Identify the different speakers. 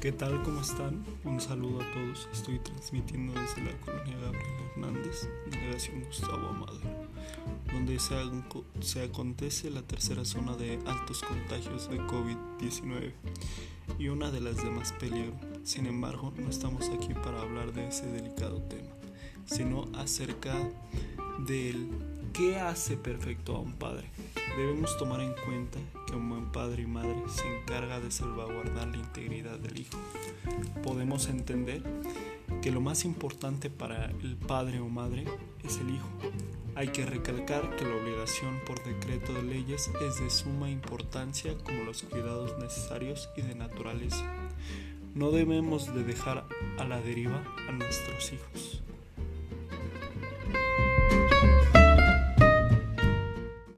Speaker 1: ¿Qué tal? ¿Cómo están? Un saludo a todos. Estoy transmitiendo desde la colonia Gabriel Hernández, delegación Gustavo Amado, donde se, se acontece la tercera zona de altos contagios de COVID-19 y una de las de más peligro. Sin embargo, no estamos aquí para hablar de ese delicado tema, sino acerca del qué hace perfecto a un padre. Debemos tomar en cuenta que un buen padre y madre se encarga de salvaguardar la integridad del hijo. Podemos entender que lo más importante para el padre o madre es el hijo. Hay que recalcar que la obligación por decreto de leyes es de suma importancia como los cuidados necesarios y de naturaleza. No debemos de dejar a la deriva a nuestros hijos.